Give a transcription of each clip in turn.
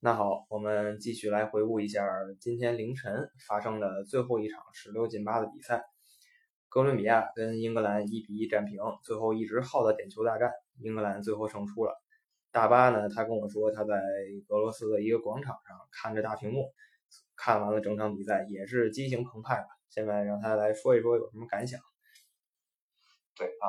那好，我们继续来回顾一下今天凌晨发生的最后一场十六进八的比赛。哥伦比亚跟英格兰一比一战平，最后一直耗到点球大战，英格兰最后胜出了。大巴呢，他跟我说他在俄罗斯的一个广场上看着大屏幕，看完了整场比赛，也是激情澎湃吧。现在让他来说一说有什么感想。对啊。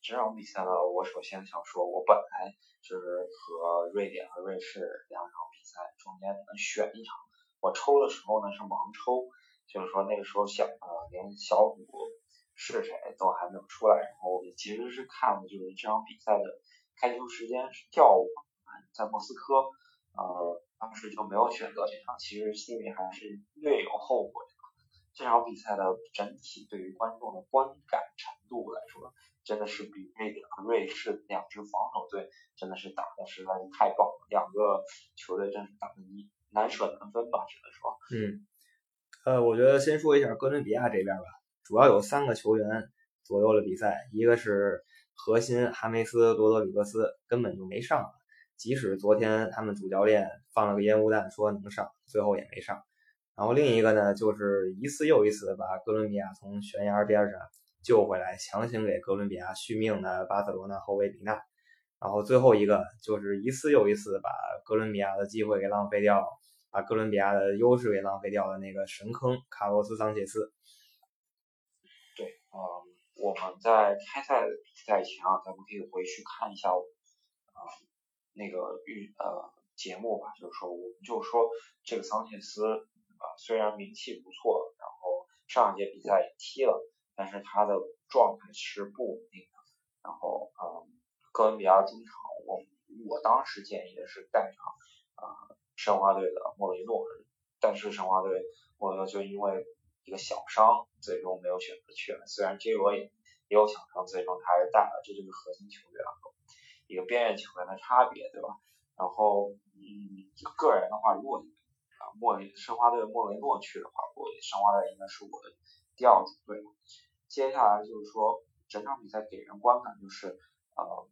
这场比赛呢，我首先想说，我本来就是和瑞典和瑞士两场中间能选一场。我抽的时候呢是盲抽，就是说那个时候小呃连小组是谁都还没有出来，然后其实是看的就是这场比赛的开球时间是调我在莫斯科，呃当时就没有选择这场，其实心里还是略有后悔。这场比赛的整体对于观众的观感程度来说。真的是比瑞典和瑞士两支防守队真的是打的实在是太棒了，两个球队真是打的难难舍难分吧，只能说。嗯，呃，我觉得先说一下哥伦比亚这边吧，主要有三个球员左右了比赛，一个是核心哈梅斯·罗德里格斯根本就没上，即使昨天他们主教练放了个烟雾弹说能上，最后也没上。然后另一个呢，就是一次又一次的把哥伦比亚从悬崖边上。救回来，强行给哥伦比亚续命的巴塞罗那后卫比纳，然后最后一个就是一次又一次把哥伦比亚的机会给浪费掉，把哥伦比亚的优势给浪费掉的那个神坑卡洛斯桑切斯。对，嗯，我们在开赛比赛前啊，咱们可以回去看一下啊那个预呃节目吧，就是说我们就说这个桑切斯啊，虽然名气不错，然后上一届比赛也踢了。但是他的状态是不稳定的，然后嗯，哥伦比亚中场，我我当时建议的是带上啊申花队的莫雷诺，但是申花队莫雷诺就因为一个小伤，最终没有选择去了。虽然 J 罗也也有小伤，最终他还是带了，这就是核心球员和一个边缘球员的差别，对吧？然后嗯，个人的话，如果啊莫雷申花队莫雷诺去的话，我申花队应该是我的第二主队。接下来就是说，整场比赛给人观感就是，呃，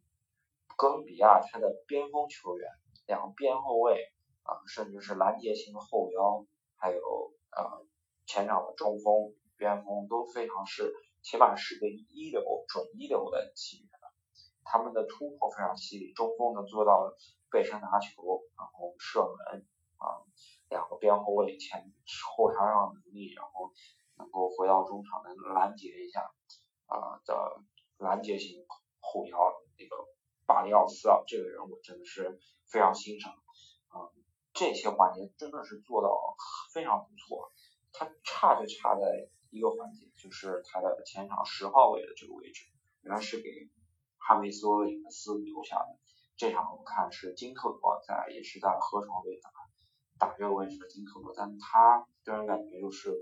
哥伦比亚他的边锋球员，两个边后卫啊，甚至是拦截型的后腰，还有呃前场的中锋、边锋都非常是，起码是个一流、准一流的级别的。他们的突破非常犀利，中锋能做到背身拿球，然后射门啊，两个边后卫前后插上能力，然后。能够回到中场，能拦截一下啊的拦截型后腰那个巴里奥斯啊，这个人我真的是非常欣赏啊，这些环节真的是做到非常不错。他差就差在一个环节，就是他的前场十号位的这个位置，原来是给哈梅斯·里克斯留下的。这场我看是金特罗在，也是在河床队打打这个位置的金特罗，但他个人感觉就是。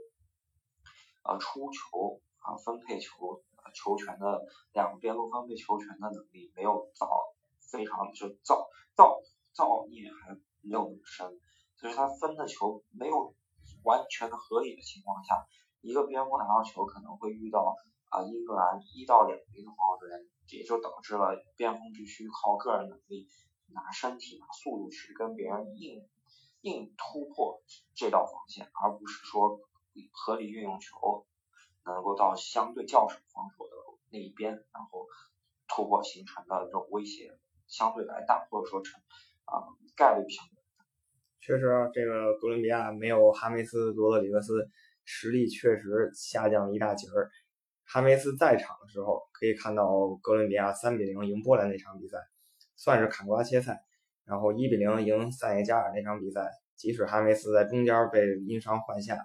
呃，出球啊，分配球球权的两个边路分配球权的能力没有造非常就造造造孽还没有那么深，就是他分的球没有完全的合理的情况下，一个边锋拿到球可能会遇到啊英格兰一到两名的防守人，也就导致了边锋必须靠个人能力拿身体拿速度去跟别人硬硬突破这道防线，而不是说。合理运用球，能够到相对较少防守的那一边，然后突破形成的这种威胁相对来大，或者说成啊概率相对大。确实，这个哥伦比亚没有哈梅斯·罗德里格斯，实力确实下降了一大截儿。哈梅斯在场的时候，可以看到哥伦比亚三比零赢波兰那场比赛，算是砍瓜切菜。然后一比零赢塞内加尔那场比赛，即使哈梅斯在中间被因伤换下。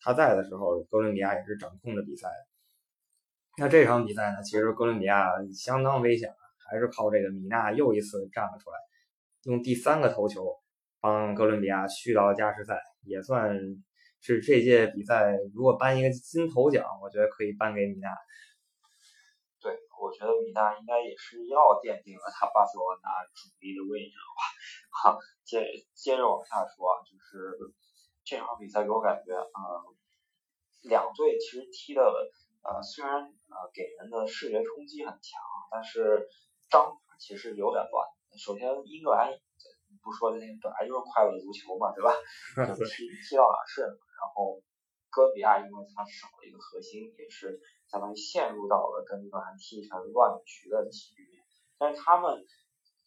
他在的时候，哥伦比亚也是掌控着比赛。那这场比赛呢，其实哥伦比亚相当危险，还是靠这个米纳又一次站了出来，用第三个头球帮哥伦比亚续到了加时赛，也算是这届比赛如果颁一个金头奖，我觉得可以颁给米纳。对，我觉得米纳应该也是要奠定了他巴塞罗那主力的位置了吧。好，接接着往下说啊，就是。这场比赛给我感觉，呃，两队其实踢的，呃，虽然呃给人的视觉冲击很强，但是章法其实有点乱。首先，英格兰不说那本来就是快乐足球嘛，对吧？踢踢到哪是。然后哥伦比亚因为它少了一个核心，也是相当于陷入到了跟英格兰踢成乱局的局面。但是他们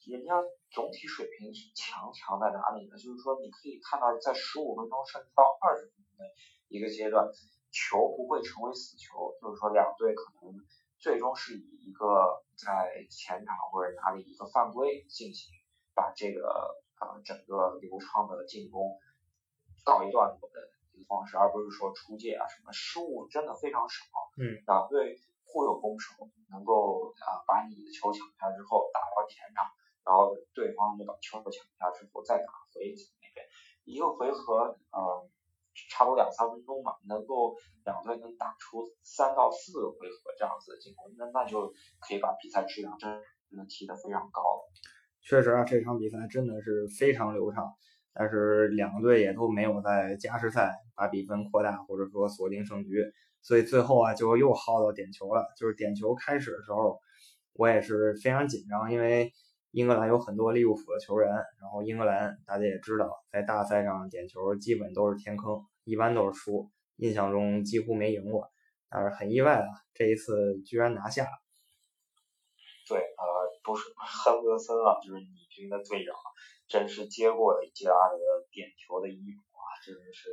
人家总体水平强强在哪里呢？就是说你可以看到在十五分钟甚至到二十分钟的一个阶段，球不会成为死球，就是说两队可能。最终是以一个在前场或者哪里一个犯规进行，把这个呃整个流畅的进攻告一段落的一个方式，而不是说出界啊什么失误真的非常少。嗯，两队互有攻守，能够啊把你的球抢下之后打到前场，然后对方就把球抢下之后再打回那边，一个回合嗯。差不多两三分钟吧，能够两队能打出三到四个回合这样子的进攻，那那就可以把比赛质量真的提得非常高了。确实啊，这场比赛真的是非常流畅，但是两队也都没有在加时赛把比分扩大或者说锁定胜局，所以最后啊就又耗到点球了。就是点球开始的时候，我也是非常紧张，因为。英格兰有很多利物浦的球员，然后英格兰大家也知道，在大赛上点球基本都是天坑，一般都是输，印象中几乎没赢过。但是很意外啊，这一次居然拿下。对，呃，不是 亨德森啊，就是你军的队长，真是接过了吉拉德点球的衣服真的是，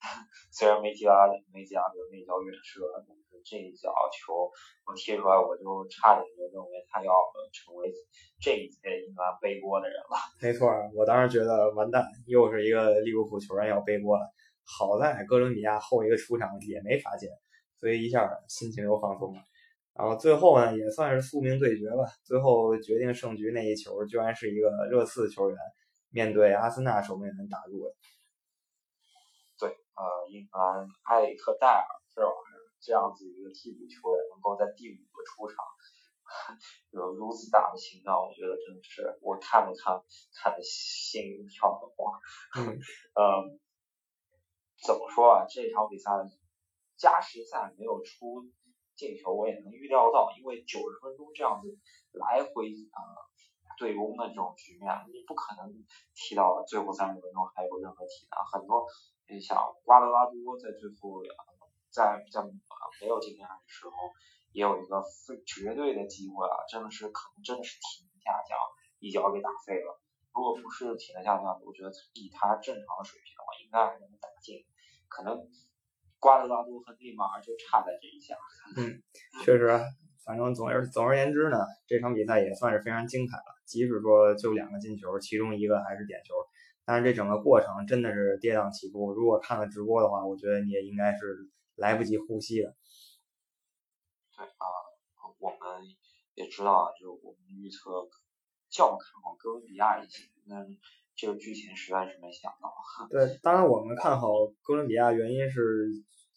虽然没吉拉没吉拉德那脚远射。但是这一脚球我踢出来，我就差点就认为他要成为这一届英格兰背锅的人了。没错，我当时觉得完蛋，又是一个利物浦球员要背锅了。好在哥伦比亚后一个出场也没罚进，所以一下心情又放松了。然后最后呢，也算是宿命对决吧。最后决定胜局那一球，居然是一个热刺球员面对阿森纳守门员打入的。对，呃，英格兰埃里克戴尔是吧？这样子一个替补球员能够在第五个出场，有如此大的心脏，我觉得真的是我看了看看的心跳的慌。嗯，呃，怎么说啊？这场比赛加时赛没有出进球，我也能预料到，因为九十分钟这样子来回啊对攻的这种局面，你不可能踢到最后三十分钟还有任何体能。很多你你想瓜德拉多在最后。在在没有进联赛的时候，也有一个非绝对的机会啊，真的是可能真的是体能下降，一脚给打废了。如果不是体能下降，我觉得以他正常的水平的话，应该还能打进。可能瓜德拉多和内马尔就差在这一下。嗯，确实，反正总而总而言之呢，这场比赛也算是非常精彩了。即使说就两个进球，其中一个还是点球，但是这整个过程真的是跌宕起伏。如果看了直播的话，我觉得你也应该是。来不及呼吸的。对啊，我们也知道啊，就我们预测较看好哥伦比亚一些，那这个剧情实在是没想到。对，当然我们看好哥伦比亚，原因是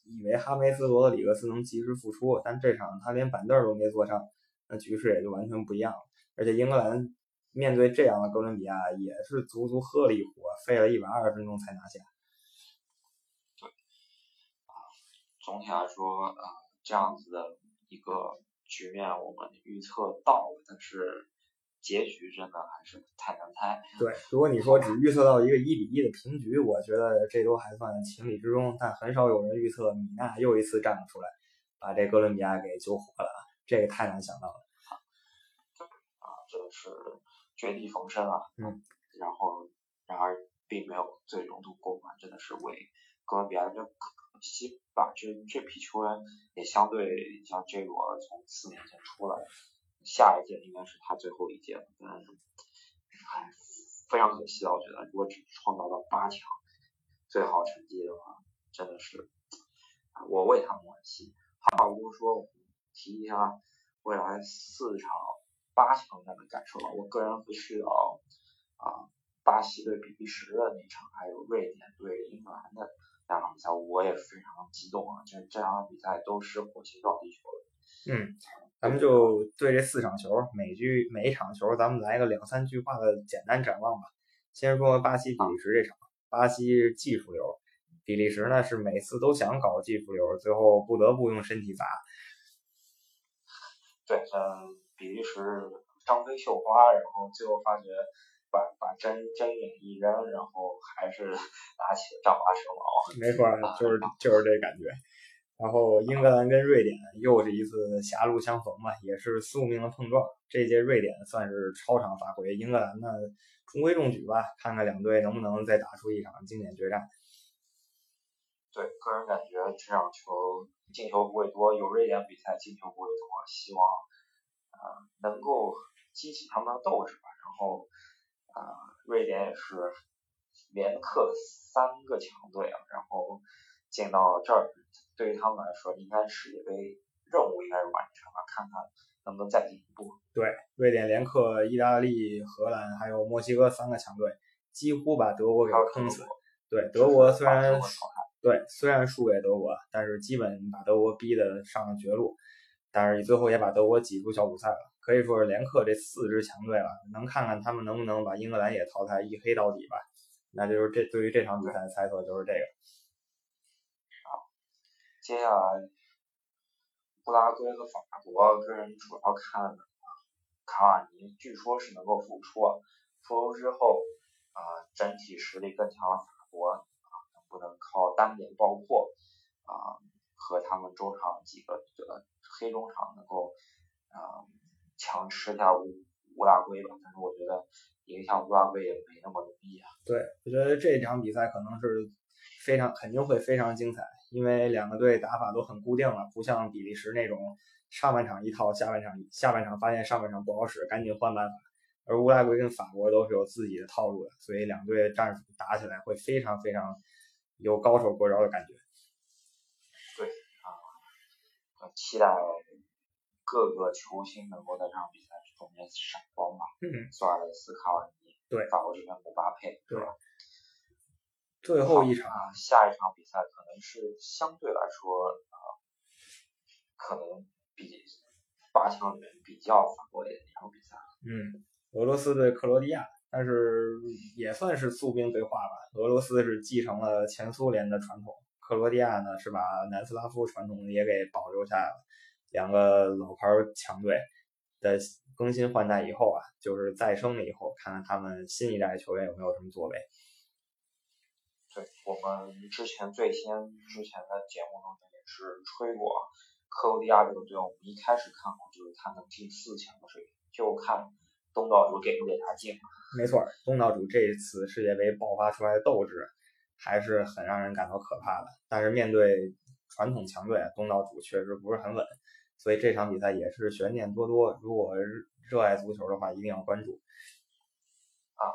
以为哈梅斯罗德里格斯能及时复出，但这场他连板凳都没坐上，那局势也就完全不一样了。而且英格兰面对这样的哥伦比亚，也是足足喝了一壶，费了一百二十分钟才拿下。对，啊总体来说，呃，这样子的一个局面我们预测到了，但是结局真的还是太难猜。对，如果你说只预测到一个一比一的平局，我觉得这都还算情理之中。但很少有人预测米娜又一次站了出来，把这哥伦比亚给救活了，这个太难想到了。啊，这是绝地逢生啊。嗯。然后，然而并没有最终度过关，真的是为哥伦比亚这。希吧，这这批球员也相对像这罗从四年前出来，下一届应该是他最后一届了。但是，唉，非常可惜啊！我觉得如果只创造到八强最好成绩的话，真的是我为他们惋惜。话不多说，提一下未来四场八强战的感受吧。我个人会去到啊，巴西对比利时的那场，还有瑞典对英格兰的。两场比赛我也非常激动啊！这这两场比赛都是火星撞地球的。嗯，咱们就对这四场球，每句每一场球，咱们来个两三句话的简单展望吧。先说巴西比利时这场，巴西技术流，比利时呢是每次都想搞技术流，最后不得不用身体砸。对，嗯，比利时张飞绣花，然后最后发觉把把针针眼一扔，然后还是拿起了丈八蛇矛。没错，就是就是这感觉。然后英格兰跟瑞典又是一次狭路相逢嘛，也是宿命的碰撞。这届瑞典算是超常发挥，英格兰呢中规中矩吧，看看两队能不能再打出一场经典决战。对，个人感觉这场球进球不会多，有瑞典比赛进球不会多，希望啊能够激起他们的斗志吧。然后啊，瑞典也是连克三个强队啊，然后进到这儿。对于他们来说，应该世界杯任务应该是完成了，看看能不能再进一步。对，瑞典连克意大利、荷兰还有墨西哥三个强队，几乎把德国给坑死。对，德国虽然对虽然输给德国，但是基本把德国逼得上了绝路，但是最后也把德国挤出小组赛了，可以说是连克这四支强队了，能看看他们能不能把英格兰也淘汰一黑到底吧？那就是这对于这场比赛的猜测就是这个。好接下来，布拉圭和法国，个人主要看卡瓦尼，据说是能够复出，复出之后，啊，整体实力更强的法国，啊，能不能靠单点爆破，啊，和他们中场几个呃黑中场能够，啊，强吃下乌乌拉圭吧？但是我觉得赢下乌拉圭也没那么容易啊。对，我觉得这场比赛可能是非常肯定会非常精彩。因为两个队打法都很固定了，不像比利时那种上半场一套，下半场下半场发现上半场不好使，赶紧换办法。而乌拉圭跟法国都是有自己的套路的，所以两队战术打起来会非常非常有高手过招的感觉。对啊，期待各个球星能够在这场比赛中间闪光吧。嗯，苏亚雷斯、卡瓦尼，对，法国这边姆巴佩，对吧？最后一场，下一场比赛可能是相对来说啊，可能比八强里面比较反过的一场比赛。嗯，俄罗斯对克罗地亚，但是也算是宿兵对话吧。俄罗斯是继承了前苏联的传统，克罗地亚呢是把南斯拉夫传统也给保留下来了。两个老牌强队的更新换代以后啊，就是再生了以后，看看他们新一代球员有没有什么作为。对我们之前最先之前的节目中也是吹过克罗地亚这个队，我们一开始看好就是他能进四强的水平，就看东道主给不给他进。没错，东道主这一次世界杯爆发出来的斗志还是很让人感到可怕的。但是面对传统强队，东道主确实不是很稳，所以这场比赛也是悬念多多。如果热爱足球的话，一定要关注。啊，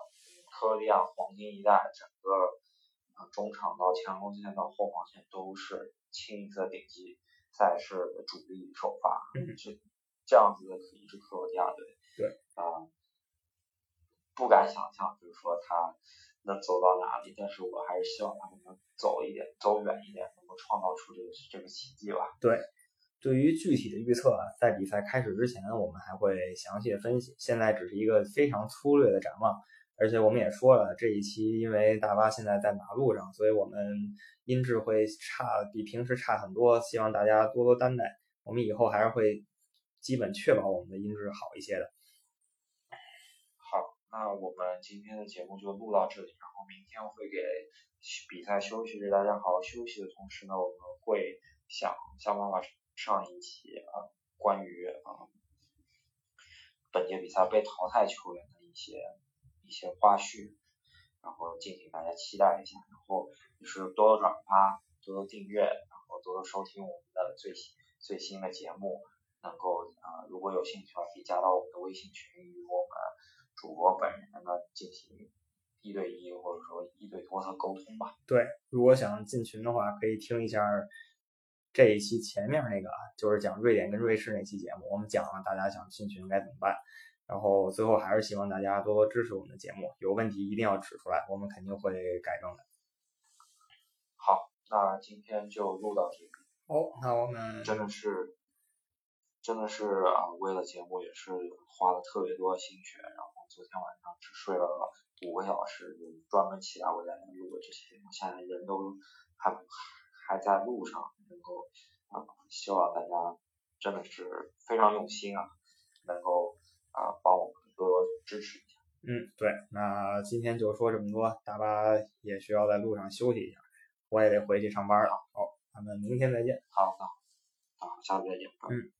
克罗地亚黄金一代，整个。中场到前锋线到后防线都是清一色顶级赛事的主力首发，这这样子的一支克罗地亚队，对啊，不敢想象，就是说他能走到哪里，但是我还是希望他们能走一点，走远一点，能够创造出这个这个奇迹吧。对，对于具体的预测，在比赛开始之前，我们还会详细的分析，现在只是一个非常粗略的展望。而且我们也说了，这一期因为大巴现在在马路上，所以我们音质会差，比平时差很多。希望大家多多担待，我们以后还是会基本确保我们的音质好一些的。那我们今天的节目就录到这里，然后明天会给比赛休息日大家好好休息的同时呢，我们会想想办法上一期啊关于啊本届比赛被淘汰球员的一些。一些花絮，然后敬请大家期待一下，然后就是多多转发，多多订阅，然后多多收听我们的最新最新的节目，能够啊如果有兴趣的话，可以加到我们的微信群，与我们主播本人呢进行一对一或者说一对多的沟通吧。对，如果想进群的话，可以听一下这一期前面那个，就是讲瑞典跟瑞士那期节目，我们讲了大家想进群该怎么办。然后最后还是希望大家多多支持我们的节目，有问题一定要指出来，我们肯定会改正的。好，那今天就录到这里。哦，那我们真的是，真的是啊，为了节目也是花了特别多的心血，昨天晚上只睡了五个小时，就专门起来我在那录的这些节目，现在人都还还在路上，能够啊，希望大家真的是非常用心啊，能够。啊，帮我们多多支持一下。嗯，对，那今天就说这么多，大巴也需要在路上休息一下，我也得回去上班了。好，咱们明天再见。好，好，好，下次再见。嗯。